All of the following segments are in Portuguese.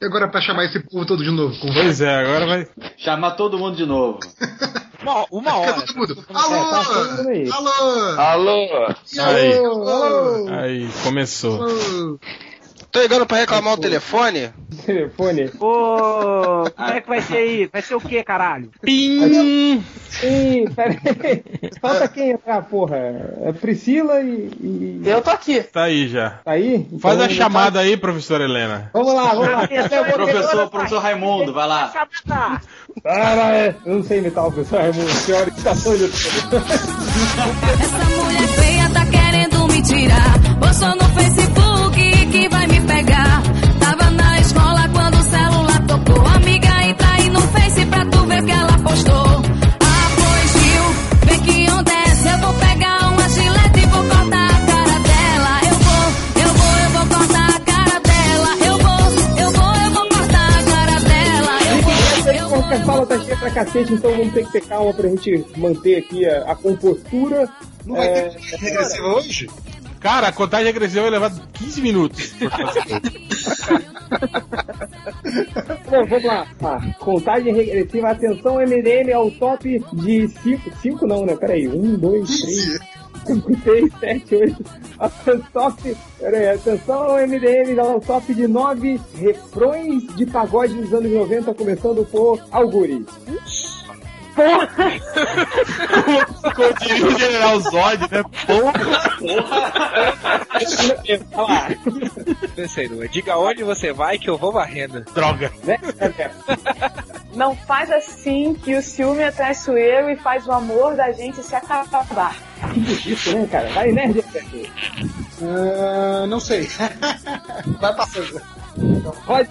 E agora pra chamar esse povo todo de novo? Com Pois é, agora vai. Chamar todo mundo de novo. Uma, uma hora. todo mundo. É, tá. Alô! Alô! Alô? Aí. alô? Alô? Aí, começou. Alô? Tô ligando pra reclamar o telefone? Telefone. Ô, como é que vai ser isso? Vai ser o que, caralho? Pim! Ih, pera aí. Falta quem entrar, porra? É Priscila e. e- Eu tô aqui. Tá aí já. Tá aí? Então, Faz a chamada aí, professora Helena. Vamos lá, vamos lá. Professor, professor Raimundo, vai lá. Para, é. Eu não sei imitar o professor Raimundo. Senhora que tá doido. Essa mulher feia tá querendo me tirar. Cacete, então vamos ter que ter calma pra gente manter aqui a, a compostura. Não vai É, ter regressiva hoje? Cara, a contagem regressiva vai levar 15 minutos. Bom, vamos lá. Ah, contagem regressiva. Atenção, MDM ao top de 5. 5 não, né? Peraí. 1, 2, 3, 5, 6, 7, 8. Top. Peraí, atenção, MDM ao top de 9 refrões de pagode dos anos 90, começando por Algures. Como diria o General Zod, né? Porra! Olha lá. Pensei, não. Diga onde você vai que eu vou varrendo. Droga. Né? Não faz assim que o ciúme é traiçoeiro e faz o amor da gente se acabar. Que bonito, né, cara? Vai, nerd. Ah, não sei. vai passando. Pode.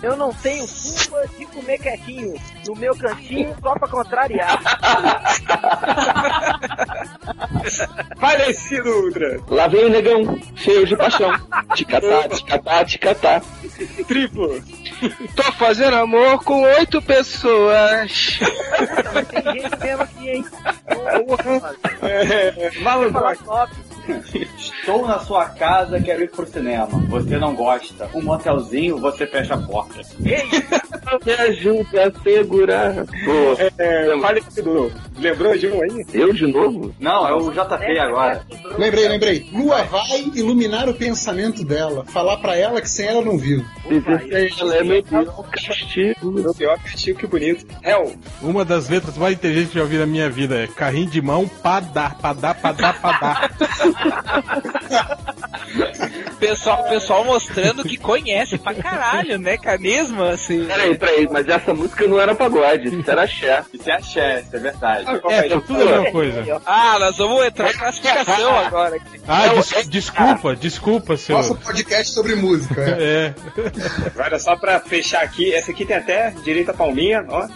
Eu não tenho culpa de comer quietinho no meu cantinho só pra contrariar. Falecido Ultra. Lá vem o negão, cheio de paixão. Ticatá, ticatá, ticatá. Triplo. Tô fazendo amor com oito pessoas. Tem gente mesmo aqui, hein? Malandro. top. Estou na sua casa, quero ir pro cinema. Você não gosta. Um motelzinho, você fecha a porta. Me ajuda a segurar. Pô, É, falecido. Lembrou de um aí? eu de novo? Não, é o JP agora. Lembrei, lembrei. Lua vai iluminar o pensamento dela. Falar pra ela que sem ela não vivo. Ela é meu Deus, castigo. Pior castigo que bonito. Hell. Uma das letras mais inteligentes que eu já vi na minha vida é carrinho de mão, padá, padá, padá, padá. Pessoal, pessoal mostrando que conhece pra caralho, né, cara? Mesmo assim. Peraí, peraí, mas essa música não era pagode, isso era axé. Isso é axé, isso é verdade. É, é tudo a mesma coisa. Ah, nós vamos entrar em classificação agora. Ah, des- desculpa, desculpa, seu. Nosso podcast sobre música. é. É. Agora, só pra fechar aqui, essa aqui tem até direita palminha, ó.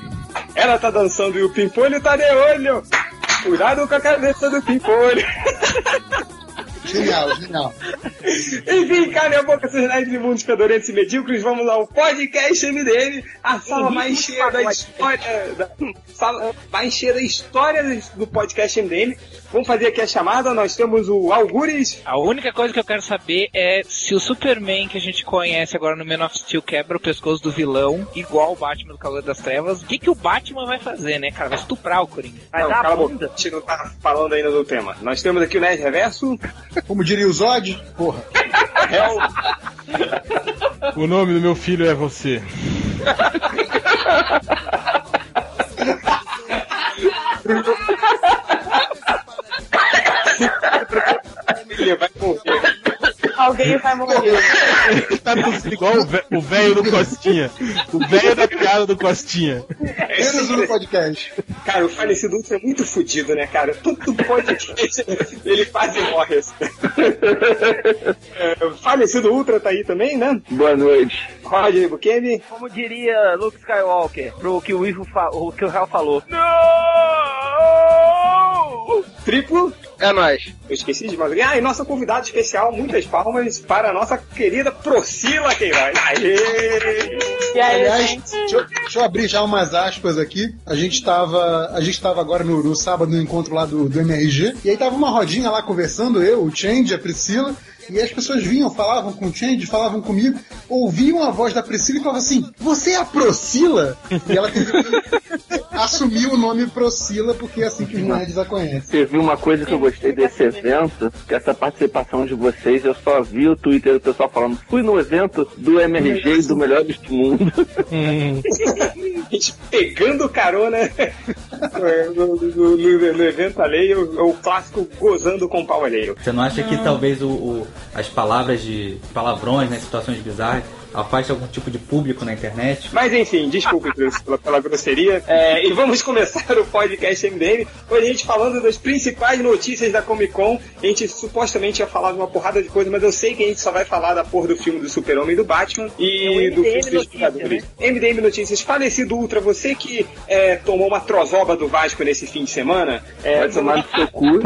Ela tá dançando e o pimpolho tá de olho. Cuidado com a cabeça do pimpolho. Genial, genial. Enfim, calem a boca, seus nerds imundos, fedorentos e medíocres. Vamos ao podcast MDM, a sala mais cheia da história. Da, sala mais cheia da história do podcast MDM. Vamos fazer aqui a chamada. Nós temos o Algures. A única coisa que eu quero saber é se o Superman que a gente conhece agora no Man of Steel quebra o pescoço do vilão, igual o Batman do Cavaleiro das Trevas, o que, que o Batman vai fazer, né, cara? Vai estuprar o Coringa. Vai Não, dar cala a bunda. A gente não tá falando ainda do tema. Nós temos aqui o Nerd Reverso. Como diria o Zod, porra. Hel, O nome do meu filho é você. Alguém vai morrer. Tá no- igual o velho do Costinha. O velho da piada do Costinha. Menos um no podcast. Cara, o falecido Ultra é muito fudido, né, cara? Tudo podcast ele quase morre. assim. É, o falecido Ultra tá aí também, né? Boa noite. Roger Bukemi. Como diria Luke Skywalker, pro que o Ivo o que o Hell falou. Triplo. É nóis. Eu esqueci de mais. Ah, e nossa convidada especial, muitas palmas para a nossa querida Procila Queiroz. Aê! E aí, Aliás, gente? deixa eu, deixa eu abrir já umas aspas aqui. A gente tava, a gente tava agora no, no sábado no encontro lá do, do MRG, e aí tava uma rodinha lá conversando, eu, o Change, a Priscila, E as pessoas vinham, falavam com o Change, falavam comigo, ouviam a voz da Priscila e falavam assim: Você é a Procila? E ela teve que assumir o nome Procila, porque é assim que os nerds a conhecem. Teve uma coisa que eu gostei desse evento, que essa participação de vocês, eu só vi o Twitter do pessoal falando, fui no evento do MRG e do Melhores do Mundo. A gente pegando carona no, no- no- no evento alheio, o clássico gozando com pau alheio. Você não acha que talvez o, o- as palavras de palavrões, né, situações bizarras, afaste algum tipo de público na internet? Mas enfim, desculpe pela, pela grosseria. É, e vamos começar o podcast MDM. Hoje a gente falando das principais notícias da Comic Con. A gente supostamente ia falar de uma porrada de coisa, mas eu sei que a gente só vai falar da porra do filme do Super-Homem e do Batman e É do filme dos Notícias, Vingadores. MDM Notícias, falecido Ultra, você que é, tomou uma trozoba do Vasco nesse fim de semana. É, Vai tomar no seu cu.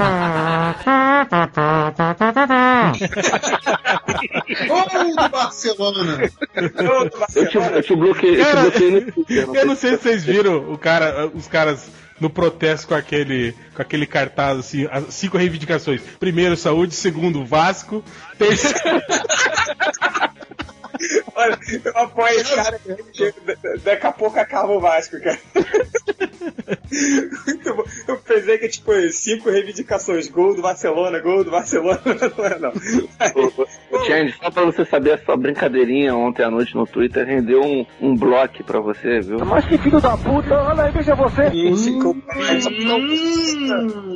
Gol do Barcelona! Eu te, eu te bloqueei, eu te Cara, bloqueei. Eu não sei se vocês viram o cara, os caras no protesto com aquele, com aquele cartaz assim, as cinco reivindicações. Primeiro, saúde, segundo, Vasco, terceiro. Olha, eu apoio esse cara. Daqui a pouco acaba o Vasco, cara. Muito bom. Eu pensei que, tipo, cinco reivindicações. Gol do Barcelona, gol do Barcelona. Não é, não. Change, só pra você saber, a sua brincadeirinha ontem à noite no Twitter rendeu um, um bloco pra você, viu? Mas que filho da puta, olha aí, veja você. ficou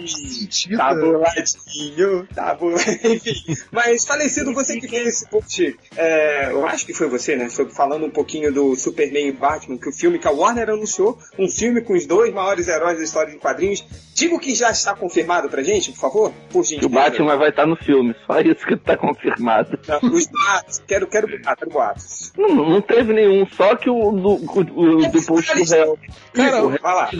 Sentido. Tá boladinho, tá boladinho. Enfim, mas falecido, você que fez esse post, é, eu acho que foi você, né? Sobre falando um pouquinho do Superman e Batman, que o filme que a Warner anunciou, um filme com os dois maiores heróis da história de quadrinhos. Diga o que já está confirmado pra gente, por favor. Por Que o. Batman vai estar no filme, só isso que tá confirmado. Não, Os boatos, quero, quero, ah, quero boatos. Não, não teve nenhum, só que o do, o, o, do post do réu. Cara, o Vai lá.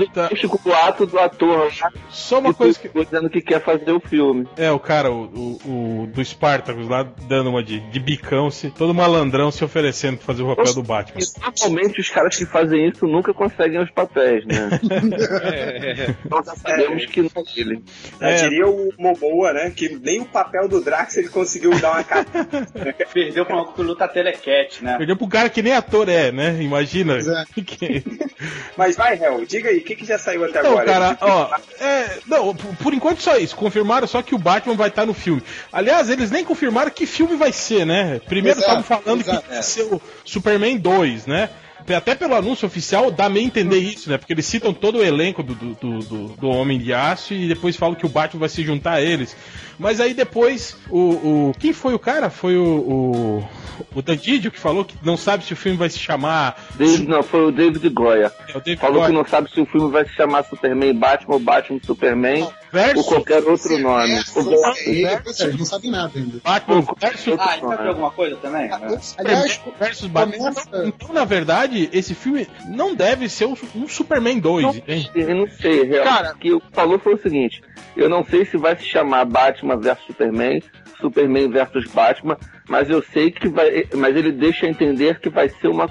com o ato do ator lá, Só uma coisa que. ficou dizendo que quer fazer o filme. É, o cara, o, o, o do Spartacus lá, dando uma de, de bicão, se, todo malandrão se oferecendo pra fazer o papel do Batman. E normalmente os caras que fazem isso nunca conseguem os papéis, né? Nós já sabemos que não é É. diria o Momoa, né? Que nem o papel do Drax ele conseguiu dar uma cara. Perdeu pra uma luta telecat, né? Perdeu pro cara que nem ator é, né? Imagina. Exato. Que- Mas vai, Hel, diga aí, o que, que já saiu até Não, agora? cara, ó, é, não, por enquanto só isso. Confirmaram só que o Batman vai estar no filme. Aliás, eles nem confirmaram que filme vai ser, né? Primeiro estavam falando exato, que vai ser o Superman 2, né? Até pelo anúncio oficial dá meio entender isso, né? Porque eles citam todo o elenco do, do, do- do Homem de Aço e depois falam que o Batman vai se juntar a eles. Mas aí depois, o. o quem foi o cara? Foi o. O, o Dandidio que falou que não sabe se o filme vai se chamar. David, não, foi o David Goya. É, o David Falou que Goyer. não sabe se o filme vai se chamar Superman Batman ou Batman Superman Versus ou qualquer outro nome. Versus, aí, vocês não sabem nada ainda. Batman versus Ah, então tem alguma coisa também? né? Aliás, versus Batman. começa- Então, então, na verdade, esse filme não deve ser um, um Superman 2, entende? Eu não sei, real. Cara- o que o que falou foi o seguinte: eu não sei se vai se chamar Batman versus Superman, Superman versus Batman, mas eu sei que vai. Mas ele deixa entender que vai ser uma.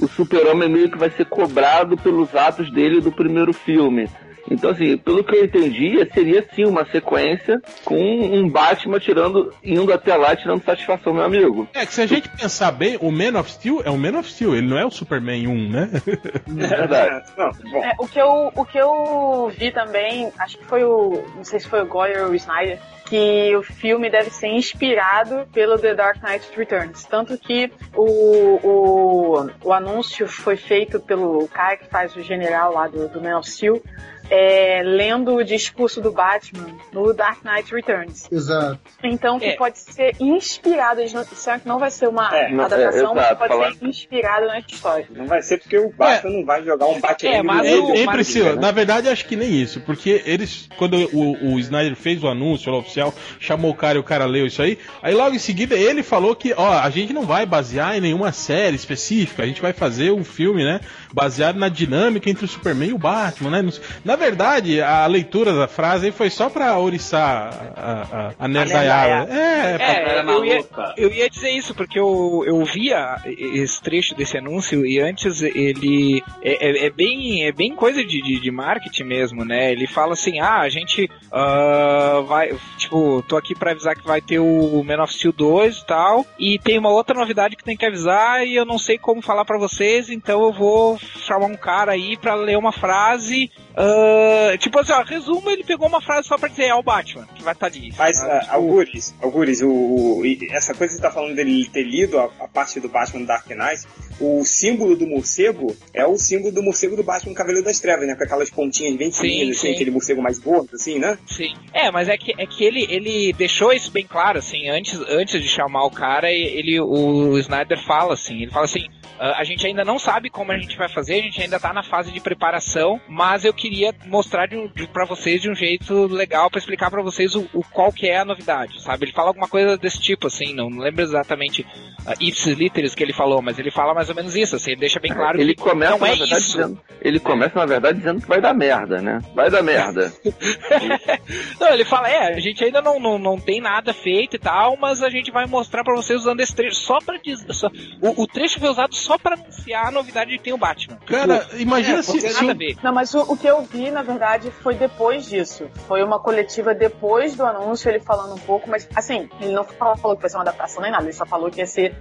O Super-Homem meio que vai ser cobrado pelos atos dele do primeiro filme. Então, assim, pelo que eu entendi, seria sim uma sequência com um Batman tirando, indo até lá tirando satisfação, meu amigo. É que se a gente pensar bem, o Man of Steel é o Man of Steel, ele não é o Superman 1, né? É verdade. Não, bom. É, o, que eu, o que eu vi também, acho que foi o. Não sei se foi o Goyer ou o Snyder, que o filme deve ser inspirado pelo The Dark Knight Returns. Tanto que o, o, o anúncio foi feito pelo cara que faz o general lá do, do Man of Steel. É, lendo o discurso do Batman no Dark Knight Returns. Exato. Então, que É. pode ser inspirado, não, disseram que não vai ser uma É, não, adaptação, é, mas exato, pode falar- ser inspirado na história. Não vai ser porque o Batman não vai jogar um bate É, mas o- ei, mas- Priscila, né? na verdade acho que nem isso, porque eles, quando o, o Snyder fez o anúncio lá oficial, chamou o cara e o cara leu isso aí, aí logo em seguida ele falou que, ó, a gente não vai basear em nenhuma série específica, a gente vai fazer um filme, né, baseado na dinâmica entre o Superman e o Batman, né, na Na verdade, a leitura da frase foi só pra oriçar a, a, a nerdaiada. É, pra- É, Era eu ia, eu ia dizer isso, porque eu, eu via esse trecho desse anúncio e antes ele é, é- é bem, é bem coisa de, de, de marketing mesmo, né? Ele fala assim, ah, a gente ah, vai, tipo, tô aqui pra avisar que vai ter o Man of Steel 2 e tal, e tem uma outra novidade que tem que avisar e eu não sei como falar pra vocês, então eu vou chamar um cara aí pra ler uma frase, ah, tipo assim, ó, resumo, ele pegou uma frase só pra dizer, é o Batman, que vai estar ali. Mas, sabe? ah, Tipo, Algures, Algures, o, o- essa coisa que você tá falando dele ter lido a, a parte do Batman Dark Knight, o símbolo do morcego é o símbolo do morcego do Batman Cavaleiro das Trevas, né? Com aquelas pontinhas bem fininhas, assim, sim. aquele morcego mais gordo, assim, né? Sim. É, mas é que, é que ele, ele deixou isso bem claro, assim, antes, antes de chamar o cara, ele, o Snyder fala assim, ele fala assim, "Ah, a gente ainda não sabe como a gente vai fazer, a gente ainda tá na fase de preparação, mas eu queria mostrar de, de, pra vocês de um jeito legal pra explicar pra vocês o, o qual que é a novidade, sabe? Ele fala alguma coisa desse tipo, assim, não, não lembro exatamente uh, ipsis literis que ele falou, mas ele fala mais ou menos isso, assim, ele deixa bem claro ele que começa, não é verdade, isso. dizendo. Ele começa, na verdade, dizendo que vai dar merda, né? Vai dar merda. Não, ele fala, é, a gente ainda não, não, não tem nada feito e tal, mas a gente vai mostrar pra vocês usando esse trecho só pra dizer. só- o, o trecho foi usado só pra anunciar a novidade de que tem o Batman. Cara, Tipo, imagina é, se, se nada um-. Não, mas o, o que eu vi, na verdade, foi depois disso. Foi uma coletiva depois do anúncio, ele falando um pouco, mas assim, ele não falou, falou que vai ser uma adaptação nem nada, ele só falou que ia ser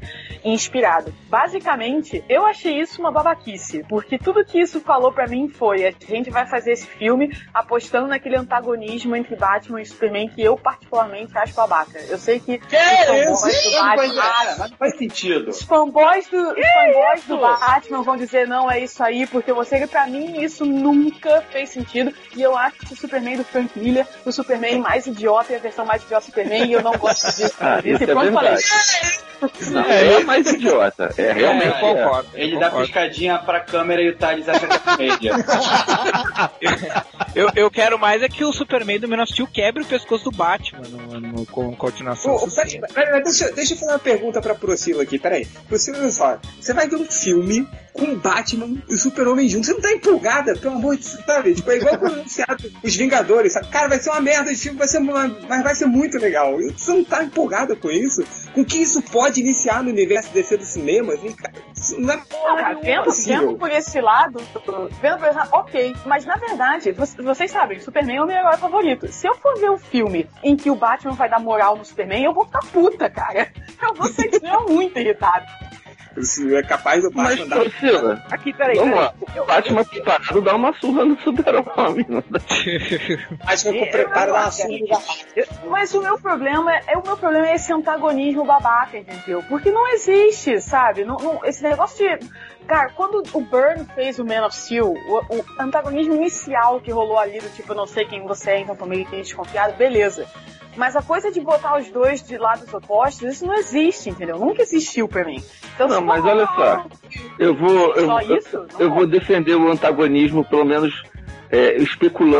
inspirado. Basicamente, eu achei isso uma babaquice, porque tudo que isso falou pra mim foi: a gente vai fazer esse filme apostando naquele antagonismo entre Batman e Superman que eu particularmente acho babaca. Eu sei que Que os isso? fanboys do Não faz- Batman é, não faz sentido. os fanboys do, os fanboys do Batman vão dizer não, é isso aí, porque você, pra mim, isso nunca fez sentido. E eu acho que o Superman do Frank Miller, o Superman mais idiota e a versão mais idiota do Superman, e eu não gosto disso. Ah, isso e é pronto, falei. verdade. Não, é mais idiota. É realmente. eu concordo. Ele eu dá concordo. piscadinha pra câmera e o Thales acha que é comédia. Eu, eu quero mais é que o Superman do Man of Steel quebre o pescoço do Batman no, no, com continuação. Ô, ô, peraí, peraí, peraí, deixa, deixa eu fazer uma pergunta pra Procila aqui, peraí. Procila, olha só. Você vai ver um filme com o Batman e o Super-Homem juntos. Você não tá empolgada, pelo amor de Deus, sabe? Tipo, é igual quando anunciado os Vingadores, sabe? Cara, vai ser uma merda esse filme, vai ser uma, mas vai ser muito legal. E Você não tá empolgada com isso? Com o que isso pode iniciar no universo DC do cinema? Assim, cara, isso não é Ah, cara, vendo, vendo por esse lado, vendo por esse lado, ok. Mas na verdade, vo- vocês sabem, Superman é o meu herói favorito. Se eu for ver um filme em que o Batman vai dar moral no Superman, eu vou ficar puta, cara. Eu vou ser muito irritado. Isso é capaz do Mas, Batman dar... Priscila, Aqui, peraí. vamos peraí. lá. O Batman preparado dá uma surra no super-homem. dá? Batman com Eu- preparo da acho surra. Eu- Mas o meu problema é, é o meu problema é esse antagonismo babaca, entendeu? Porque não existe, sabe? Não, não- esse negócio de. Cara, quando o Burn fez o Man of Steel, o, o antagonismo inicial que rolou ali, do tipo, eu não sei quem você é, então tô meio que desconfiado, beleza. Mas a coisa de botar os dois de lados opostos, isso não existe, entendeu? Nunca existiu pra mim. Então, Não, mas olha só. Eu vou, eu, Só eu, eu é. vou defender o antagonismo, pelo menos é, especulando